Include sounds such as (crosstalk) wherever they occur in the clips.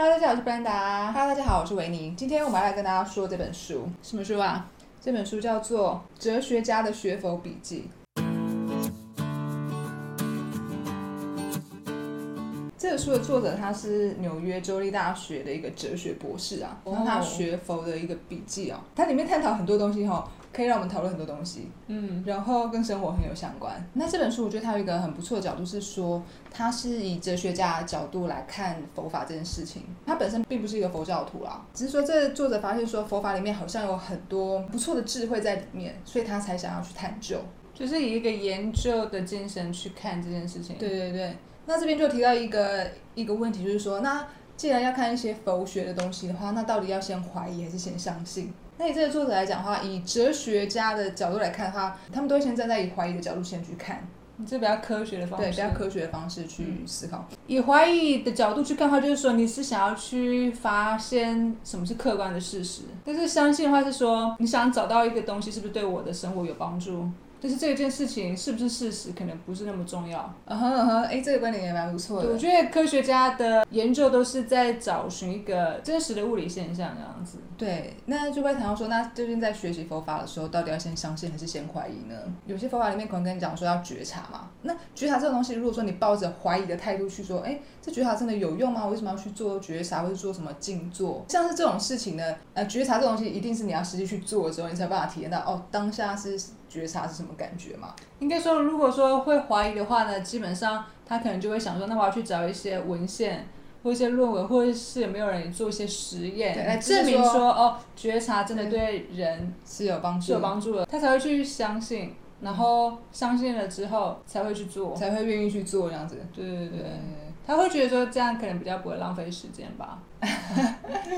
Hello，大家好，我是布兰达。Hello，大家好，我是维尼。今天我们要来跟大家说这本书，什么书啊？这本书叫做《哲学家的学佛笔记》。这个书的作者他是纽约州立大学的一个哲学博士啊，哦然后他学佛的一个笔记哦，它里面探讨很多东西哈、可以让我们讨论很多东西，嗯，然后跟生活很有相关。那这本书我觉得它有一个很不错的角度是说，它是以哲学家的角度来看佛法这件事情。它本身并不是一个佛教徒啦，只是说这作者发现说佛法里面好像有很多不错的智慧在里面，所以他才想要去探究。就是以一个研究的精神去看这件事情。对对对，那这边就提到一个一个问题，就是说，那既然要看一些佛学的东西的话，那到底要先怀疑还是先相信？那以这个作者来讲的话，以哲学家的角度来看的话，他们都会先站在以怀疑的角度先去看，你这比较科学的方式。对，比较科学的方式去思考。以怀疑的角度去看的话，就是说你是想要去发现什么是客观的事实，但是相信的话是说你想找到一个东西是不是对我的生活有帮助，但是这件事情是不是事实可能不是那么重要。嗯哼嗯哼，哎，这个观点也蛮不错的我的。觉得科学家的研究都是在找寻一个真实的物理现象这样子。对，那就会谈到说，那究竟在学习佛法的时候，到底要先相信还是先怀疑呢？有些佛法里面可能跟你讲说要觉察嘛，那觉察这种东西，如果说你抱着怀疑的态度去说，哎，这觉察真的有用吗？我为什么要去做觉察，或者做什么静坐？像是这种事情呢，呃，觉察这种东西一定是你要实际去做的时候，你才有办法体验到哦，当下是觉察是什么感觉嘛？应该说，如果说会怀疑的话呢，基本上他可能就会想说，那我要去找一些文献或一些论文，或者是有没有人做一些实验来证明说哦，觉察真的对人是有帮是有，帮助的，他才会去相信，然后相信了之后才会去做。才会愿意去做这样子。对对对对对，他会觉得说这样可能比较不会浪费时间吧。(laughs)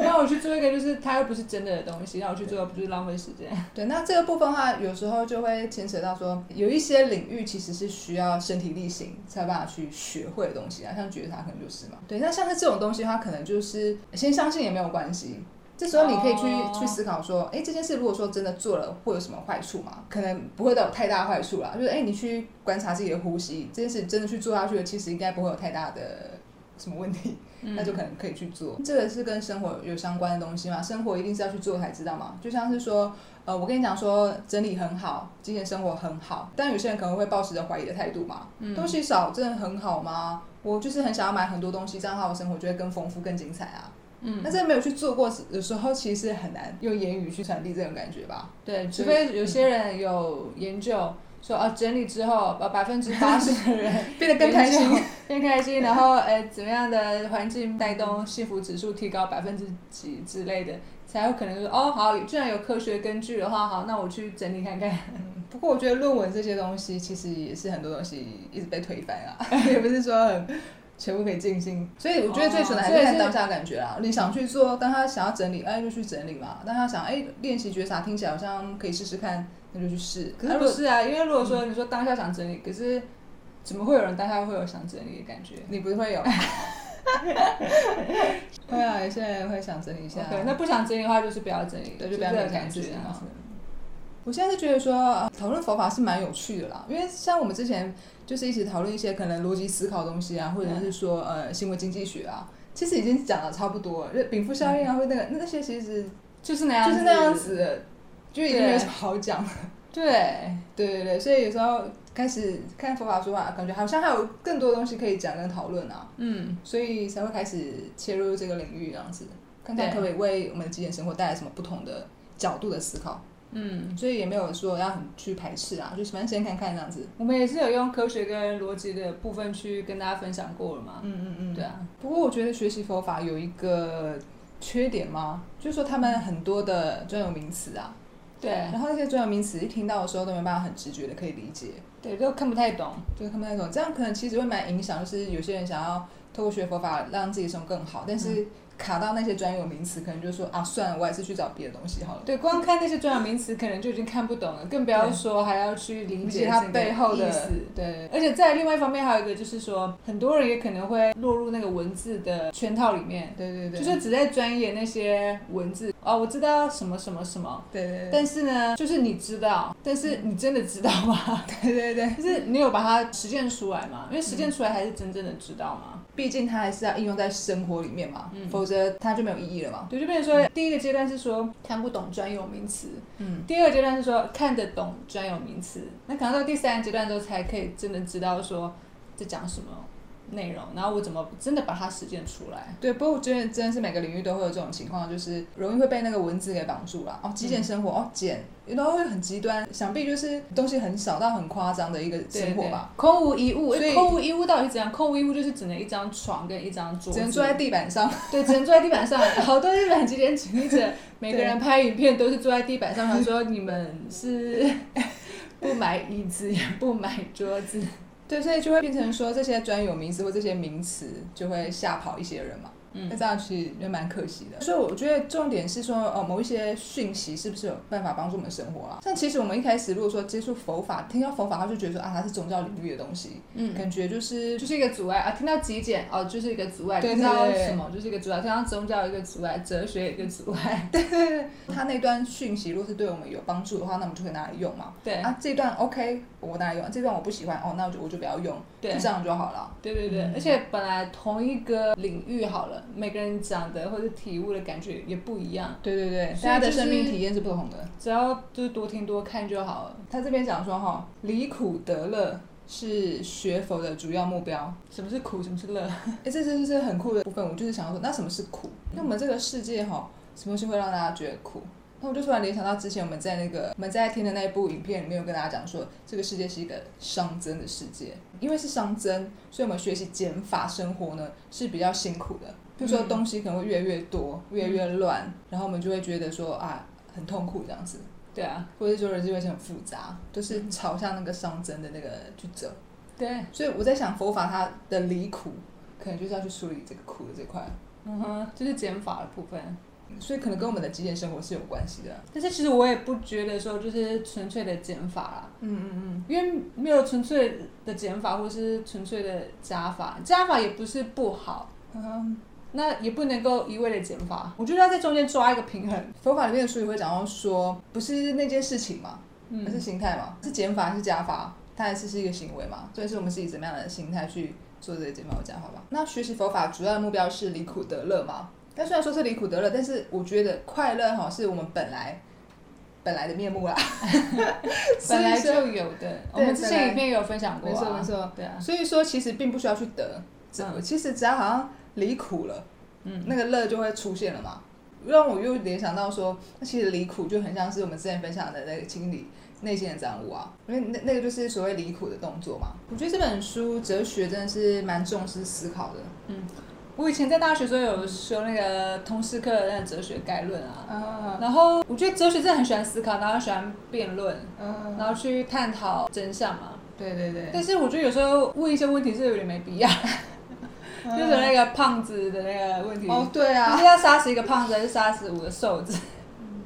那我去做一个就是它又不是真的的东西，那我去做又不是浪费时间。(laughs) 对，那这个部分的话，有时候就会牵扯到说，有一些领域其实是需要身体力行才有办法去学会的东西啊，像觉察可能就是嘛。对，那像是这种东西的话，可能就是先相信也没有关系。这时候你可以去、哦去思考说，哎，这件事如果说真的做了，会有什么坏处吗？可能不会都有太大坏处啦。就是哎，你去观察自己的呼吸，这件事真的去做下去了，其实应该不会有太大的什么问题。那就可能可以去做。这个是跟生活有相关的东西嘛？生活一定是要去做才知道嘛。就像是说，呃，我跟你讲说整理很好，今天生活很好，但有些人可能会抱持着怀疑的态度嘛。东西少真的很好吗？我就是很想要买很多东西，这样的话我生活就会更丰富、更精彩啊。嗯，那在没有去做过，的时候其实很难用言语去传递这种感觉吧。对，除非有些人有研究说啊，整理之后，把百分之八十 (laughs) 的人变得更开心研究，(laughs) 更开心，然后呃，怎么样的环境带动幸福指数提高百分之几之类的，才有可能说哦，好，既然有科学根据的话，好，那我去整理看看。不过我觉得论文这些东西其实也是很多东西一直被推翻啊，(laughs) 也不是说很全部可以尽兴。所以我觉得最纯的还是当下感觉啦。你想去做，当他想要整理，哎就去整理嘛；当他想哎练习觉察，听起来好像可以试试看，那就去试。可是不是啊，因为如果说你说当下想整理，可是怎么会有人当下会有想整理的感觉？你不会有？(laughs) (laughs) 会啊，有些人会想整理一下。OK，那不想整理的话，就是不要整理，对，就不要感觉子。我现在是觉得说，呃讨论佛法是蛮有趣的啦，因为像我们之前就是一起讨论一些可能逻辑思考的东西啊，或者是说呃行为经济学啊，其实已经讲的差不多了，就禀赋效应啊，或那个那些其实就是那样，就是那样。子，就已经没有什么好讲了。对，对对对，所以有时候开始看佛法说法，感觉好像还有更多东西可以讲跟讨论啊，嗯，所以才会开始切入这个领域这样子，看看可不可以为我们的极简生活带来什么不同的角度的思考。嗯，所以也没有说要很去排斥啊，就是反正先看看这样子。我们也是有用科学跟逻辑的部分去跟大家分享过了嘛。嗯嗯嗯对啊，不过我觉得学习佛法有一个缺点吗？就是说他们很多的专有名词啊，对然后那些专有名词一听到的时候都没办法很直觉的可以理解，对，都看不太懂。就是他们那种这样可能其实会蛮影响，就是有些人想要透过学佛法让自己生活更好，但是卡到那些专有名词，可能就说啊算了，我还是去找别的东西好了。对，光看那些专有名词，可能就已经看不懂了，更不要说还要去理 (laughs) 理解它背后的意思，对，而且在另外一方面，还有一个就是说，很多人也可能会落入那个文字的圈套里面，对对对，就是只在钻研那些文字哦，我知道什么什么什么，对对对但是呢，就是你知道，但是你真的知道吗？对 (laughs) 对对，(laughs) 就是你有把它实践出来嘛？因为实践出来才是真正的知道嘛。毕竟它还是要应用在生活里面嘛，嗯。否则它就没有意义了嘛。对，就变成说，第一个阶段是说看不懂专有名词，嗯，第二个阶段是说看得懂专有名词，那可能到第三个阶段之后才可以真的知道说在讲什么内容，然后我怎么真的把它实践出来。对，不过我觉得真的是每个领域都会有这种情况，就是容易会被那个文字给绑住了。哦，极简生活，哦，简，然后会很极端，想必就是东西很少到很夸张的一个生活吧。对对空无一物，所以空无一物到底怎样？空无一物就是只能一张床跟一张桌子，只能坐在地板上。(laughs) 对，只能坐在地板上。好多日本极简主义者，每个人拍影片都是坐在地板上，他说你们是不买椅子也不买桌子。对，所以就会变成说这些专有名词或这些名词就会吓跑一些人嘛。嗯那这样其实也蛮可惜的。所以我觉得重点是说，呃，某一些讯息是不是有办法帮助我们生活啊？像其实我们一开始如果说接触佛法，听到佛法，他就觉得说啊，它是宗教领域的东西，嗯，感觉就是就是一个阻碍啊！听到极简哦，就是一个阻碍；对听到什么就是一个阻碍；听到宗教一个阻碍，哲学一个阻碍。(laughs) 对对对他那段讯息，如果是对我们有帮助的话，那我们就可以拿来用嘛。对啊，这段 OK，我拿来用；这段我不喜欢，哦，那我就我就不要用，对就这样就好了。对对对，嗯而且本来同一个领域好了，每个人讲的或者体悟的感觉也不一样，对对对，大家的生命体验是不同的。只要就是多听多看就好了。他这边讲说哈，离苦得乐是学佛的主要目标。什么是苦，什么是乐？(laughs) 哎，这这这是很酷的部分。我就是想要说，那什么是苦？那我们这个世界哈，什么东西会让大家觉得苦？那我就突然联想到之前我们在那个我们在听的那一部影片里面有跟大家讲说，这个世界是一个熵增的世界，因为是熵增，所以我们学习减法生活呢是比较辛苦的。比如说嗯。东西可能会越来越多，越来越乱，然后我们就会觉得说啊很痛苦这样子，对啊，或者说人际关系很复杂，都是朝向那个上增的那个去走。对，所以我在想，佛法它的离苦，可能就是要去梳理这个苦的这块，嗯哼，就是减法的部分。所以可能跟我们的极简生活是有关系的。但是其实我也不觉得说就是纯粹的减法啦，嗯嗯嗯，因为没有纯粹的减法或是纯粹的加法，加法也不是不好，嗯，那也不能够一味的减法。我觉得要在中间抓一个平衡。佛法里面的书也会讲到说，不是那件事情嘛，嗯。而是心态嘛，是减法还是加法，它还是是一个行为嘛，所以是我们是以怎么样的心态去做这个减法或加法吧。那学习佛法主要的目标是离苦得乐嘛？但虽然说是离苦得乐，但是我觉得快乐哈是我们本来本来的面目啦，(laughs) 本来就有的，我们之前影片也有分享过、啊，没错没错，对啊，所以说其实并不需要去得，这嗯。其实只要好像离苦了。嗯，那个乐就会出现了嘛。让我又联想到说，那其实离苦就很像是我们之前分享的那个清理内心的脏污啊，因为那那个就是所谓离苦的动作嘛。我觉得这本书哲学真的是蛮重视思考的。嗯我以前在大学时候有修那个通识课的那个哲学概论啊，啊，然后我觉得哲学真的很喜欢思考，然后喜欢辩论，嗯，然后去探讨真相嘛。对对对，但是我觉得有时候问一些问题是有点没必要，就是那个胖子的那个问题，哦对就啊是，要杀死一个胖子还是杀死五个瘦子？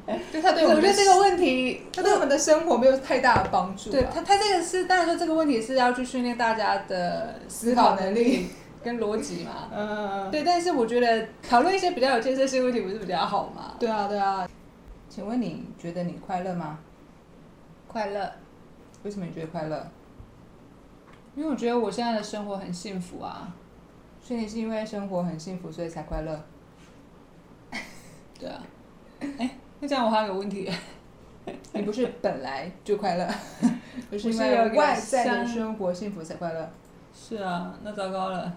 (laughs) 对他对我们我觉得这个问题，他对我们的生活没有太大的帮助啊。对他他这个是当然说这个问题是要去训练大家的思考能力 (laughs) 跟逻辑嘛。嗯，对，但是我觉得讨论一些比较有建设性问题不是比较好吗？对啊对啊。请问你觉得你快乐吗？快乐，为什么你觉得快乐？因为我觉得我现在的生活很幸福啊。所以你是因为生活很幸福，所以才快乐？(laughs) 对啊，哎，那这样我还有个问题，(laughs) 你不是本来就快乐，(laughs) 不是因为外在的生活幸福才快乐。是啊，那糟糕了，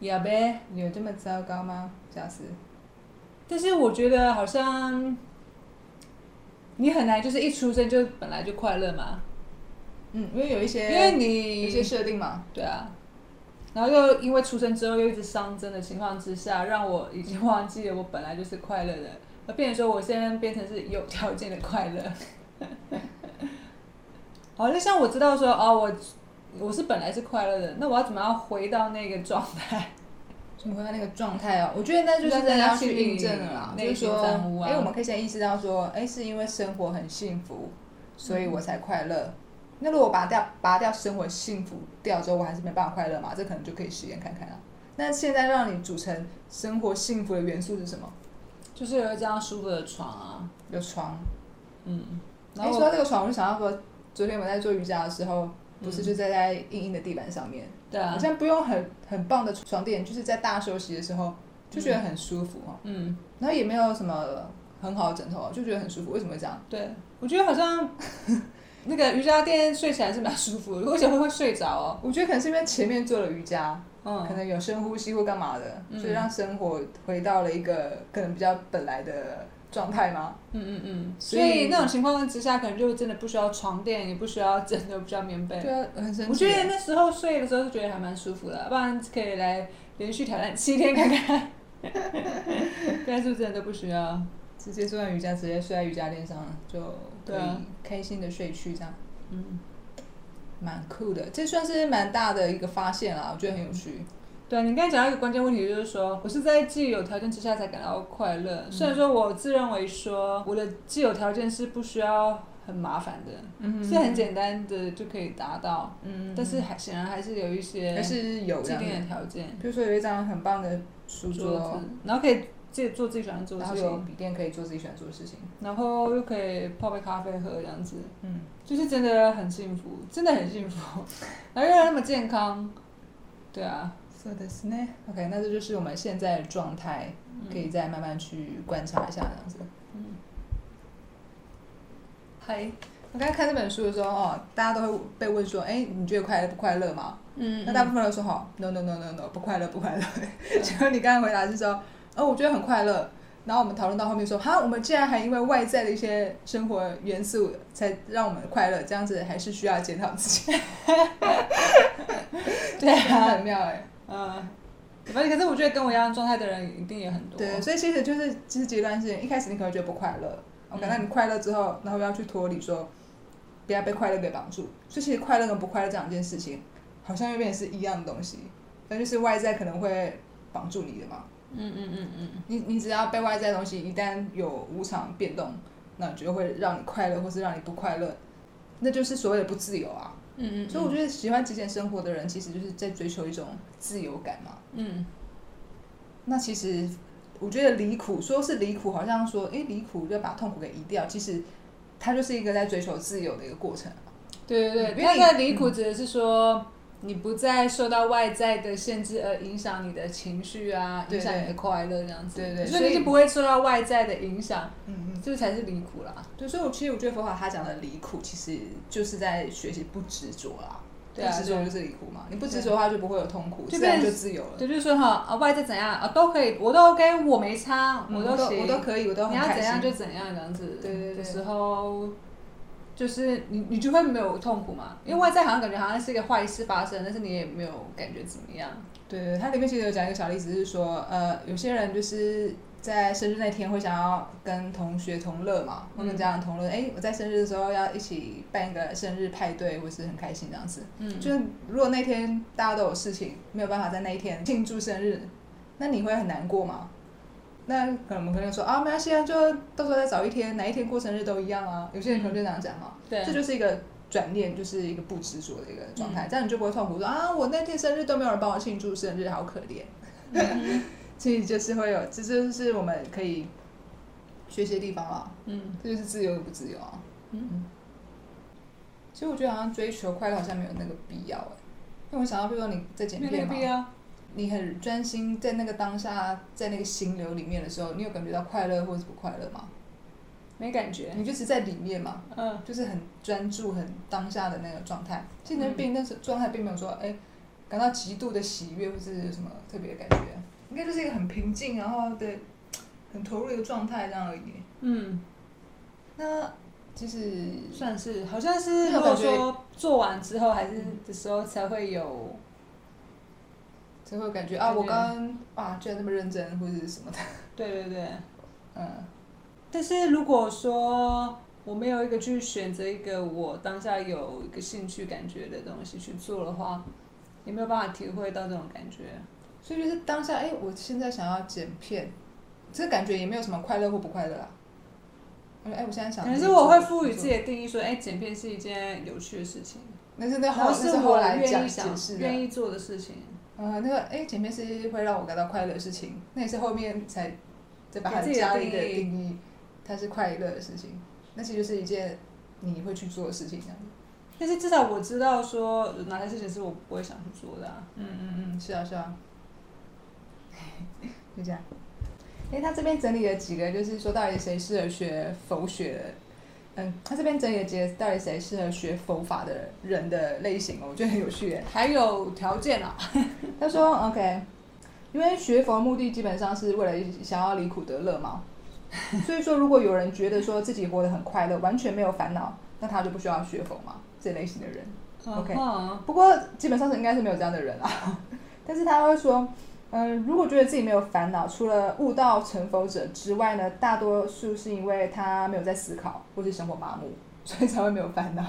呀呗。有这么糟糕吗，贾斯？但是我觉得好像你很难，就是一出生就本来就快乐嘛，嗯，因为有一些，因为有你一些设定嘛。对啊，然后又因为出生之后又一直伤增的情况之下，让我已经忘记了我本来就是快乐的，而变成说我现在变成是有条件的快乐。(laughs) 好，那像我知道说哦，我我是本来是快乐的，那我要怎么样回到那个状态？(laughs) 怎么回到那个状态哦？我觉得那就是要去印证了就是说，哎，我们可以先意识到说，哎，是因为生活很幸福，所以我才快乐。那如果拔掉拔掉生活幸福掉之后，我还是没办法快乐嘛？这可能就可以实验看看啊。那现在让你组成生活幸福的元素是什么？就是有一张舒服的床啊，有床。嗯，然哎，后说到这个床，我就想到说，昨天我们在做瑜伽的时候，不是嗯就在在硬硬的地板上面，对啊好，像不用很很棒的床垫，就是在大休息的时候就觉得很舒服哦。嗯，然后也没有什么很好的枕头，就觉得很舒服。为什么会这样？对，我觉得好像那个瑜伽垫睡起来是蛮舒服的，而且会会睡着哦。我觉得可能是因为前面做了瑜伽，嗯，可能有深呼吸或干嘛的，嗯所以让生活回到了一个可能比较本来的状态吗？嗯嗯嗯，所以那种情况之下，可能就真的不需要床垫，也不需要枕头，不需要棉被。对啊，很神奇。我觉得那时候睡的时候就觉得还蛮舒服的，不然可以来连续挑战七天看看，(laughs) 但是真的都不需要。直接做完瑜伽，直接睡在瑜伽垫上，就可以开心的睡去，这样嗯，蛮酷的。这算是蛮大的一个发现啦，我觉得很有趣。对你刚才讲到一个关键问题，就是说我是在既有条件之下才感到快乐。虽然说我自认为说我的既有条件是不需要很麻烦的，嗯是很简单的就可以达到，嗯，但是还显然还是有一些还是有这既定的。条件，比如说有一张很棒的书桌，桌，然后可以自己做自己喜欢做的然后事情，有笔电可以做自己喜欢做的事情。然后又可以泡杯咖啡喝这样子，嗯，就是真的很幸福，真的很幸福，(laughs) 然后又那么健康，对啊，そうですね。OK，那这就是我们现在的状态，可以再慢慢去观察一下这样子。嗯，嗨，我刚才看这本书的时候，哦，大家都会被问说，哎，你觉得快乐不快乐吗？嗯那大部分人都说，好，no no no no no，不快乐不快乐。结果你(laughs) 刚才回答是说， 哦，我觉得很快乐。然后我们讨论到后面说，哈，我们竟然还因为外在的一些生活元素才让我们快乐，这样子还是需要检讨自己。(laughs) 对啊，很妙哎。嗯，可是我觉得跟我一样状态的人一定也很多，对，所以其实就是其实阶段性，一开始你可能觉得不快乐，OK，、嗯那你快乐之后，然后要去脱离说，不要被快乐给绑住。所以其实快乐跟不快乐这两件事情，好像又变成是一样的东西，那就是外在可能会绑住你的嘛。嗯嗯嗯嗯，你你只要被外在的东西一旦有无常变动，那就会让你快乐，或是让你不快乐，那就是所谓的不自由啊。嗯嗯，所以我觉得喜欢极简生活的人，其实就是在追求一种自由感嘛。嗯那其实我觉得离苦，说是离苦，好像说，诶，离苦就把痛苦给移掉，其实它就是一个在追求自由的一个过程。对对对，因为离苦指的是说。你不再受到外在的限制而影响你的情绪啊，影响你的快乐这样子。对对所以你就不会受到外在的影响，嗯嗯，这才是离苦啦。对，所以我其实我觉得佛法他讲的离苦，其实就是在学习不执着啦。对啊不执着就是离苦嘛，你不执着的话就不会有痛苦，就自然就自由了。对，就是说哈，啊，外在怎样啊，都可以，我都 OK，我没差，我都行，我都可以，我都你要怎样。就怎样这样子。对对对的时候，就是你你就会没有痛苦嘛，因为外在好像感觉好像是一个坏事发生，但是你也没有感觉怎么样。对对，它里面其实有讲一个小例子，是说，呃，有些人就是在生日那天会想要跟同学同乐嘛，或跟家长同乐。哎、我在生日的时候要一起办一个生日派对，或是很开心这样子。嗯，就是如果那天大家都有事情，没有办法在那一天庆祝生日，那你会很难过吗？那可能我们可能说啊，没关系啊，就到时候再找一天，哪一天过生日都一样啊。有些人可能就这样讲嘛，对，这就是一个转念，就是一个不执着的一个状态，这样你就不会痛苦说啊，我那天生日都没有人帮我庆祝生日，好可怜。嗯 (laughs) 所以就是会有，这就是我们可以学习的地方啦。嗯这就是自由与不自由啊。嗯其实我觉得好像追求快乐好像没有那个必要哎，因为我想到，比如说你在剪片嘛，必要。你很专心在那个当下，在那个心流里面的时候，你有感觉到快乐或者不快乐吗？没感觉，你就只在里面嘛，嗯，就是很专注、很当下的那个状态。精神病但是状态并没有说，哎、感到极度的喜悦或是什么特别的感觉，应该就是一个很平静，然后对，很投入的一个状态这样而已。嗯，那其实算是，好像是如果说做完之后还是的时候才会有，才会感觉啊，我刚刚啊居然那么认真或者是什么的，(laughs) 对对对。嗯，但是如果说我没有一个去选择一个我当下有一个兴趣感觉的东西去做的话，也没有办法体会到这种感觉。所以就是当下，哎、我现在想要剪片，这感觉也没有什么快乐或不快乐啊。哎、我现在想，可能是我会赋予自己的定义说，哎、剪片是一件有趣的事情，那是那然后那是我来讲愿意想愿意做的事情。呃，那个哎，前面是会让我感到快乐的事情，那也是后面才再把它加了一个定义它是快乐的事情，那其实就是一件你会去做的事情，这样子。但是至少我知道说哪些事情是我不会想去做的、啊。嗯嗯嗯，是啊是啊。(laughs) 就这样。哎，他这边整理了几个，就是说到底谁适合学佛学的？嗯，他这边整理了几个，到底谁适合学佛法的人的类型哦，我觉得很有趣耶。还有条件啊，(laughs) 他说 OK，因为学佛的目的基本上是为了想要离苦得乐嘛，(laughs) 所以说如果有人觉得说自己活得很快乐，完全没有烦恼，那他就不需要学佛嘛，这类型的人。OK，不过基本上是应该是没有这样的人啊，(laughs) 但是他会说。嗯，如果觉得自己没有烦恼，除了悟道成佛者之外呢，大多数是因为他没有在思考，或是生活麻木，(laughs) 所以才会没有烦恼。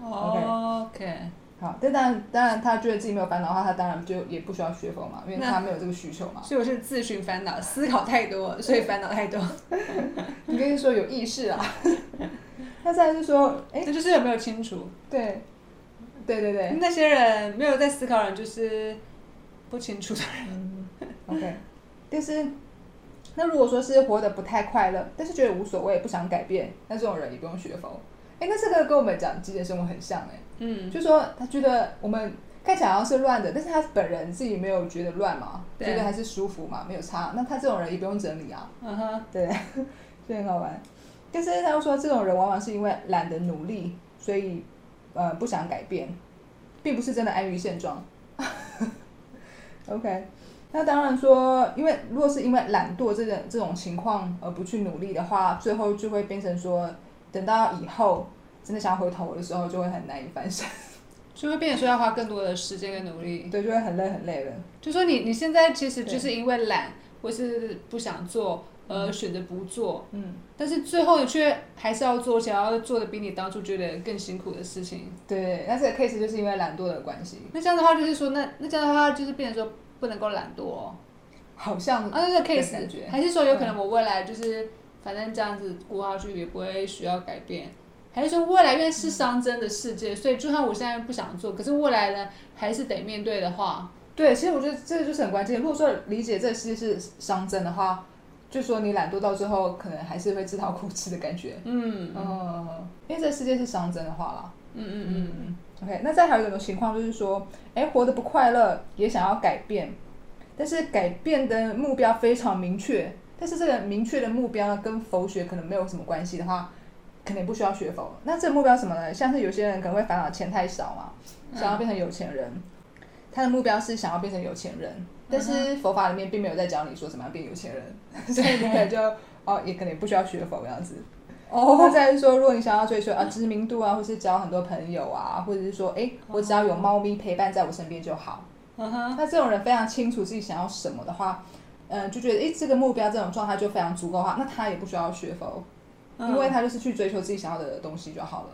OK，好，但当然，当然他觉得自己没有烦恼的话，他当然就也不需要学佛嘛，因为他没有这个需求嘛。所以我是自寻烦恼，思考太多，所以烦恼太多。(laughs) 你可以说有意识啊。(laughs) 那再是说，哎，这就是有没有清楚？对，对对对，那些人没有在思考人，就是。不清楚的人，OK，但是那如果说是活得不太快乐，但是觉得无所谓，不想改变，那这种人也不用学佛。哎，那这个跟我们讲极简生活很像哎，嗯，就说他觉得我们看起来好像是乱的，但是他本人自己没有觉得乱嘛，觉得还是舒服嘛，没有差。那他这种人也不用整理啊，嗯哼，对，就很好玩。但是他又说，这种人往往是因为懒得努力，所以呃不想改变，并不是真的安于现状。OK，那当然说，因为如果是因为懒惰这个这种情况而不去努力的话，最后就会变成说，等到以后真的想回头的时候，就会很难以翻身，(laughs) 就会变成说要花更多的时间跟努力，对，就会很累很累了。就说你你现在其实就是因为懒或是不想做而选择不做，嗯，但是最后你却还是要做，想要做的比你当初觉得更辛苦的事情。对，那这个 case 就是因为懒惰的关系。那这样的话就是说，那那这样的话就是变成说。不能够懒惰，(laughs) 好像啊，那个 case 还是说有可能我未来就是反正这样子过下去也不会需要改变，还是说未来因为是熵增的世界，所以就算我现在不想做，可是未来呢还是得面对的话，对，其实我觉得这个就是很关键。如果说理解这个世界是熵增的话，就说你懒惰到最后可能还是会自讨苦吃的感觉。嗯嗯，因为这世界是熵增的话啦。嗯嗯嗯嗯。OK，那再还有一种情况就是说，哎，活得不快乐，也想要改变，但是改变的目标非常明确，但是这个明确的目标呢，跟佛学可能没有什么关系的话，肯定不需要学佛。那这个目标什么呢？像是有些人可能会烦恼钱太少嘛，想要变成有钱人，他的目标是想要变成有钱人，但是佛法里面并没有在教你说怎么样变有钱人，(laughs) 所以你可能就哦，也可能不需要学佛这样子。哦，那再是说，如果你想要追求啊知名度啊，或是交很多朋友啊，或者是说，哎，我只要有猫咪陪伴在我身边就好。嗯哼。那这种人非常清楚自己想要什么的话，嗯，就觉得哎，这个目标这种状态就非常足够的话，那他也不需要学佛，因为他就是去追求自己想要的东西就好了。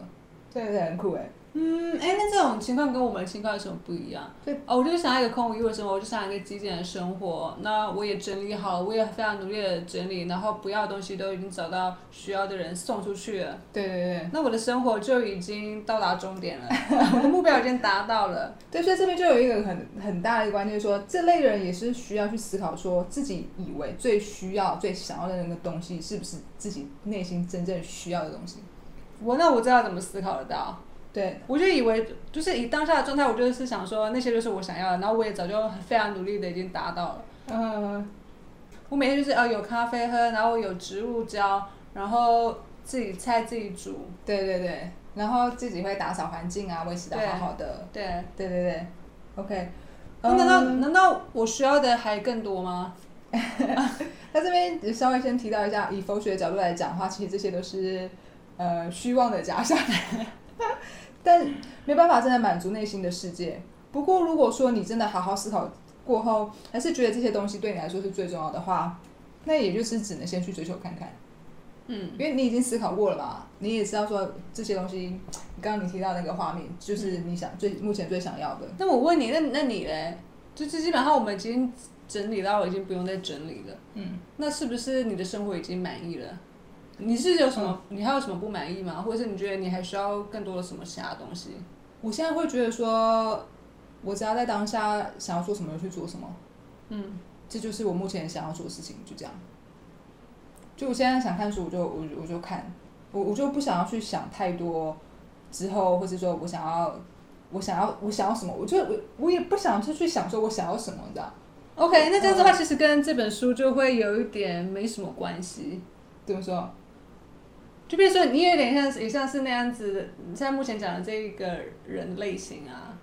对对，很酷哎。嗯，哎，那这种情况跟我们的情况有什么不一样？对，哦，我就想要一个空无一物的生活，我就想要一个极简的生活。那我也整理好，我也非常努力的整理，然后不要的东西都已经找到需要的人送出去了。对对对。那我的生活就已经到达终点了，(laughs) 我的目标已经达到了。(laughs) 对，所以这边就有一个很很大的一个关键，说这类人也是需要去思考，说自己以为最需要、最想要的那个东西，是不是自己内心真正需要的东西？我那我知道怎么思考得到。对，我就以为就是以当下的状态，我就是想说那些就是我想要的，然后我也早就非常努力的已经达到了。嗯，我每天就是呃有咖啡喝，然后有植物浇，然后自己菜自己煮。对对对，然后自己会打扫环境啊，维持的好好的。对对对对，OK。那难道难道我需要的还更多吗？(laughs) 那这边稍微先提到一下，以佛学的角度来讲的话，其实这些都是呃虚妄的假象。但没办法真的满足内心的世界。不过，如果说你真的好好思考过后，还是觉得这些东西对你来说是最重要的话，那也就是只能先去追求看看。嗯，因为你已经思考过了嘛，你也知道说这些东西，刚刚你提到那个画面，就是你想最目前最想要的。那我问你，那那你嘞？就是基本上我们已经整理到，已经不用再整理了。嗯，那是不是你的生活已经满意了？你是有什么？你还有什么不满意吗？或者是你觉得你还需要更多的什么其他东西？我现在会觉得说，我只要在当下想要做什么就去做什么。嗯，这就是我目前想要做的事情，就这样。就我现在想看书，我就我我就看，我我就不想要去想太多之后，或者说我想要我想要我想要什么，我就我我也不想去去想说我想要什么的。OK，那这样子的话，其实跟这本书就会有一点没什么关系。怎么说？就比如说，你有点像也像是那样子的，你现在目前讲的这一个人类型啊，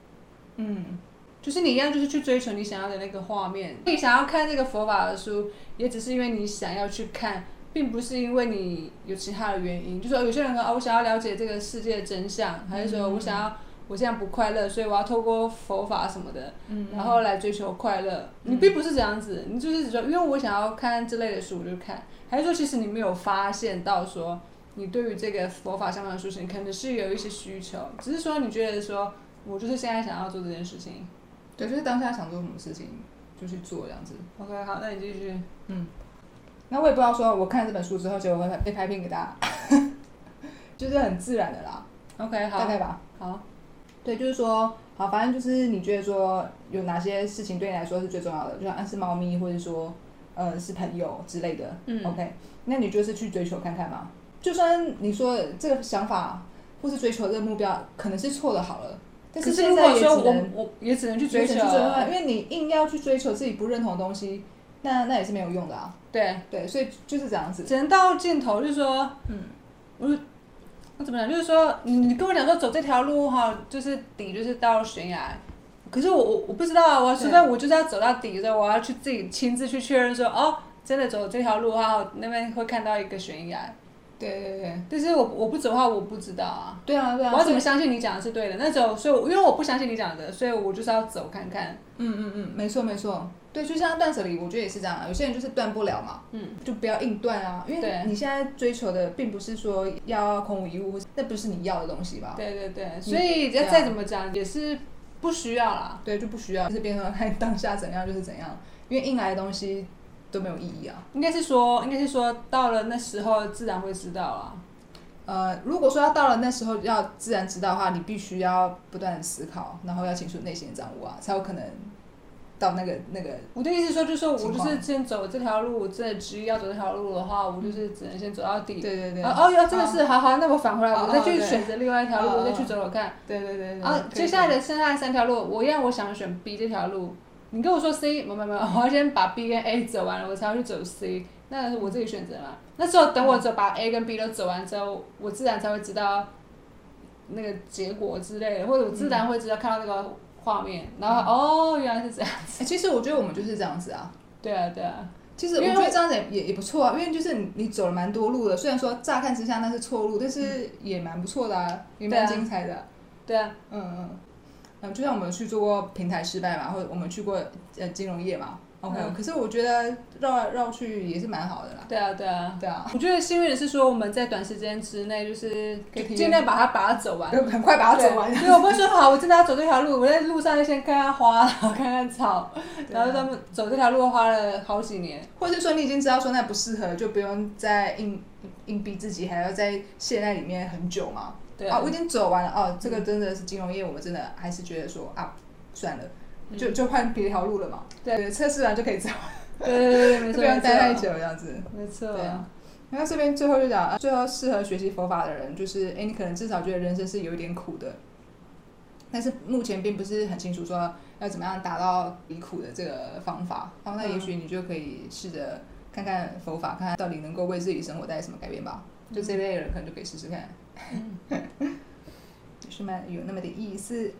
嗯，就是你一样，就是去追求你想要的那个画面。你想要看这个佛法的书，也只是因为你想要去看，并不是因为你有其他的原因。就说有些人说啊，我想要了解这个世界的真相，还是说我想要我现在不快乐，所以我要透过佛法什么的，嗯然后来追求快乐。你并不是这样子，你就是只说，因为我想要看这类的书，我就看。还是说，其实你没有发现到说，你对于这个佛法相关的事情，可能是有一些需求，只是说你觉得说我就是现在想要做这件事情。对，就是当下想做什么事情就去做这样子。OK，好，那你继续。嗯那我也不知道说，我看这本书之后，结果会被拍片给大家，(laughs) 就是很自然的啦，OK，好，大概吧。好，对，就是说，好，反正就是你觉得说有哪些事情对你来说是最重要的，就像是猫咪，或者说呃是朋友之类的。嗯 OK，那你就是去追求看看嘛。就算你说这个想法或是追求这个目标可能是错的，好了，但是现在也如果说我只能我也只能去追求也只能去追求，因为你硬要去追求自己不认同的东西，那那也是没有用的啊。对，对，所以就是这样子。只能到尽头，就是说，嗯，我就我怎么讲？就是说，你你跟我讲说走这条路哈，就是底就是到悬崖。可是我我我不知道啊，我除非我就是要走到底的我要去自己亲自去确认说，哦，真的走这条路的话，那边会看到一个悬崖。对对对但是我我不走的话，我不知道啊。对啊对啊。我要怎么相信你讲的是对的？那走，所以我因为我不相信你讲的，所以我就是要走看看。嗯嗯嗯，没错没错。对，就像断舍离，我觉得也是这样啊。有些人就是断不了嘛，嗯，就不要硬断啊，因为对你现在追求的并不是说要空无一物，那不是你要的东西吧？对对对，所以对啊再怎么讲也是不需要啦。对，就不需要，就是变成看当下怎样就是怎样，因为硬来的东西都没有意义啊。应该是说，应该是说，到了那时候自然会知道啊。呃，如果说要到了那时候要自然知道的话，你必须要不断的思考，然后要清楚内心的掌握啊，才有可能到那个那个。我的意思是说，就是说我就是先走这条路，我真的执意要走这条路的话，我就是只能先走到底。对对对。啊哦，要真的是，好好，那我返回来，哦我再去选择另外一条路，哦我再去走走看。对对对对。啊，接下来的剩下的三条路，我一样，我想选 B 这条路。你跟我说 C，没有没有没有，(laughs) 我要先把 B 跟 A 走完了，我才要去走 C，那是我自己选择嘛。那时候等我走把 A 跟 B 都走完之后，我自然才会知道那个结果之类的，或者我自然会知道看到那个画面，然后哦，原来是这样。欸其实我觉得我们就是这样子啊。对啊对啊，其实我因为觉得这样子也也也不错啊，因为就是你你走了蛮多路的，虽然说乍看之下那是错路，但是也蛮不错的啊，也蛮对啊。精彩的啊、对啊，嗯嗯就像我们去做过平台失败嘛，或者我们去过呃金融业嘛，OK，、嗯可是我觉得绕来绕去也是蛮好的啦。对啊对啊。对啊，我觉得幸运的是说我们在短时间之内就是尽量把它把它走完。很快把它走完。对，我不会说好，我真的要走这条路，我在路上就先看看花，然后看看草，(laughs) 然后他们走这条路花了好几年。或是说你已经知道说那不适合，就不用再硬硬逼自己，还要在陷在里面很久嘛。对啊，我已经走完了哦，这个真的是金融业，我们真的还是觉得说啊，算了，就就换别条路了嘛。对，测试完就可以走，对对对 (laughs) 不用待太。久这样子。没错，对啊。那这边最后就讲，啊最后适合学习佛法的人，就是哎，你可能至少觉得人生是有一点苦的，但是目前并不是很清楚说要怎么样达到离苦的这个方法。然后那也许你就可以试着看看佛法，看看到底能够为自己生活带来什么改变吧。就这类人可能就可以试试看，就是蛮有那么点意思。